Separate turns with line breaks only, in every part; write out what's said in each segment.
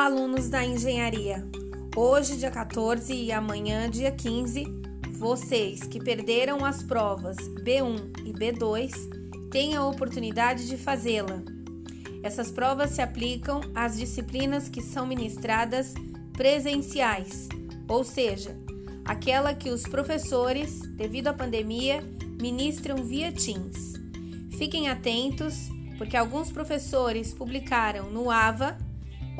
Alunos da engenharia! Hoje, dia 14 e amanhã, dia 15, vocês que perderam as provas B1 e B2 têm a oportunidade de fazê-la. Essas provas se aplicam às disciplinas que são ministradas presenciais, ou seja, aquela que os professores, devido à pandemia, ministram via Teams. Fiquem atentos, porque alguns professores publicaram no AVA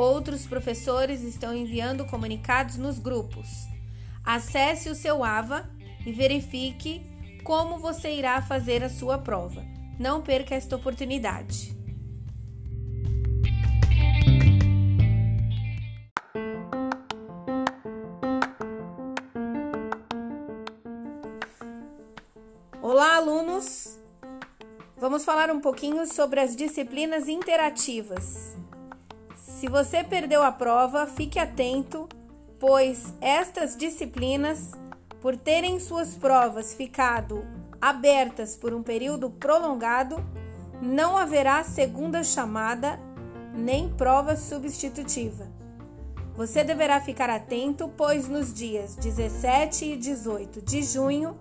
Outros professores estão enviando comunicados nos grupos. Acesse o seu AVA e verifique como você irá fazer a sua prova. Não perca esta oportunidade. Olá, alunos! Vamos falar um pouquinho sobre as disciplinas interativas. Se você perdeu a prova, fique atento, pois estas disciplinas, por terem suas provas ficado abertas por um período prolongado, não haverá segunda chamada nem prova substitutiva. Você deverá ficar atento, pois nos dias 17 e 18 de junho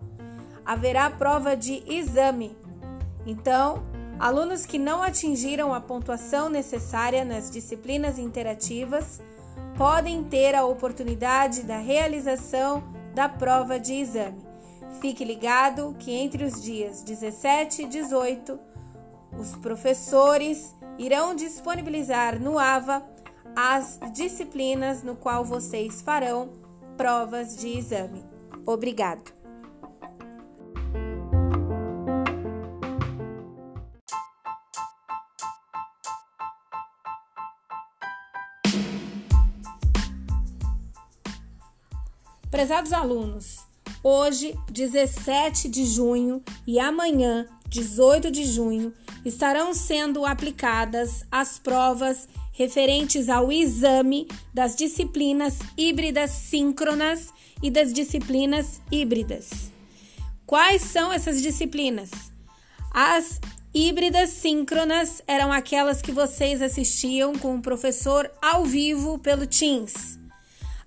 haverá prova de exame. Então, Alunos que não atingiram a pontuação necessária nas disciplinas interativas podem ter a oportunidade da realização da prova de exame. Fique ligado que entre os dias 17 e 18, os professores irão disponibilizar no AVA as disciplinas no qual vocês farão provas de exame. Obrigado. Prezados alunos, hoje, 17 de junho e amanhã, 18 de junho, estarão sendo aplicadas as provas referentes ao exame das disciplinas híbridas síncronas e das disciplinas híbridas. Quais são essas disciplinas? As híbridas síncronas eram aquelas que vocês assistiam com o professor ao vivo pelo Teams.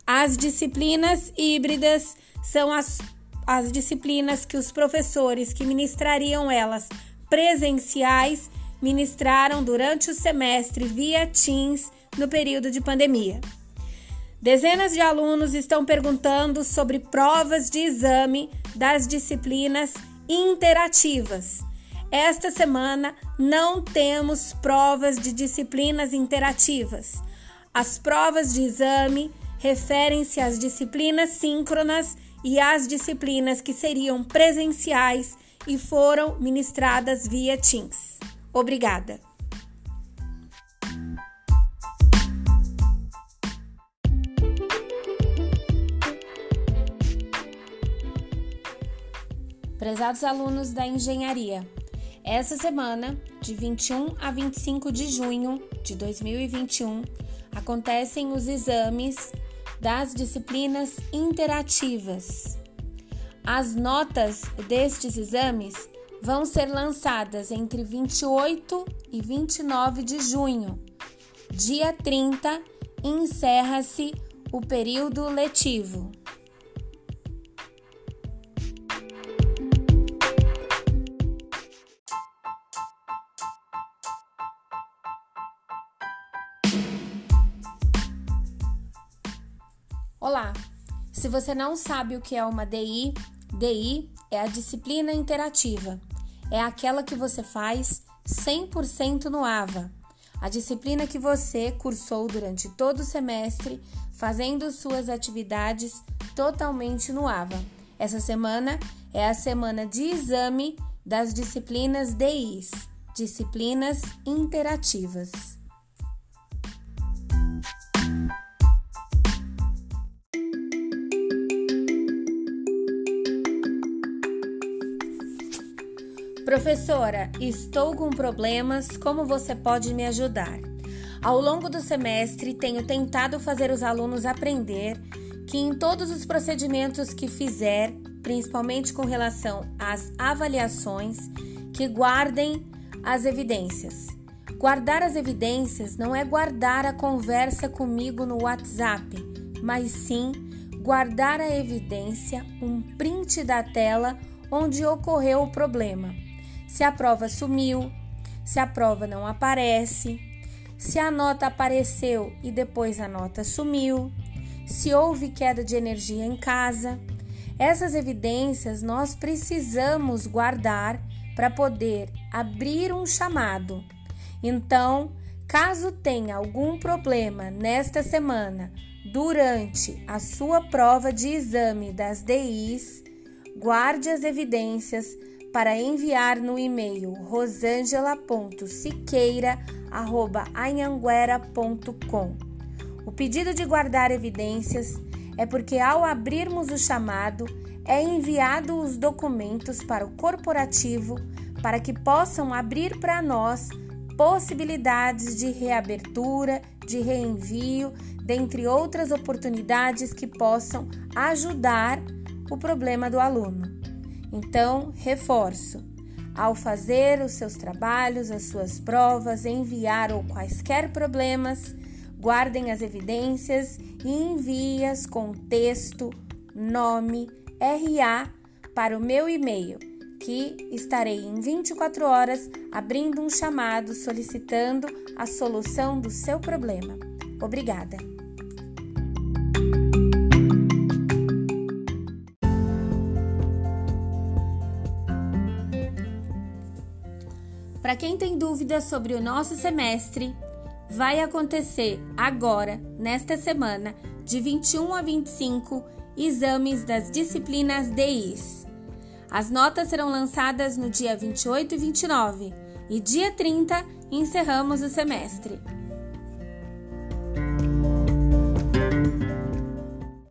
As disciplinas híbridas são as, as disciplinas que os professores que ministrariam elas presenciais ministraram durante o semestre via Teams no período de pandemia. Dezenas de alunos estão perguntando sobre provas de exame das disciplinas interativas. Esta semana não temos provas de disciplinas interativas. As provas de exame referem-se às disciplinas síncronas e às disciplinas que seriam presenciais e foram ministradas via Teams. Obrigada! Prezados alunos da engenharia, essa semana, de 21 a 25 de junho de 2021, acontecem os exames das disciplinas interativas. As notas destes exames vão ser lançadas entre 28 e 29 de junho. Dia 30 encerra-se o período letivo. Olá! Se você não sabe o que é uma DI, DI é a disciplina interativa. É aquela que você faz 100% no AVA. A disciplina que você cursou durante todo o semestre, fazendo suas atividades totalmente no AVA. Essa semana é a semana de exame das disciplinas DIs, disciplinas interativas. Professora, estou com problemas, como você pode me ajudar? Ao longo do semestre, tenho tentado fazer os alunos aprender que em todos os procedimentos que fizer, principalmente com relação às avaliações, que guardem as evidências. Guardar as evidências não é guardar a conversa comigo no WhatsApp, mas sim guardar a evidência, um print da tela onde ocorreu o problema. Se a prova sumiu, se a prova não aparece, se a nota apareceu e depois a nota sumiu, se houve queda de energia em casa. Essas evidências nós precisamos guardar para poder abrir um chamado então, caso tenha algum problema nesta semana durante a sua prova de exame das DIs, guarde as evidências para enviar no e-mail rosangela.siqueira@anhanguera.com. O pedido de guardar evidências é porque ao abrirmos o chamado é enviado os documentos para o corporativo para que possam abrir para nós possibilidades de reabertura, de reenvio, dentre outras oportunidades que possam ajudar o problema do aluno. Então, reforço: ao fazer os seus trabalhos, as suas provas, enviar ou quaisquer problemas, guardem as evidências e envie-as com texto, nome, RA para o meu e-mail que estarei em 24 horas abrindo um chamado solicitando a solução do seu problema. Obrigada. Para quem tem dúvidas sobre o nosso semestre, vai acontecer agora, nesta semana, de 21 a 25, exames das disciplinas DIs. As notas serão lançadas no dia 28 e 29 e dia 30 encerramos o semestre.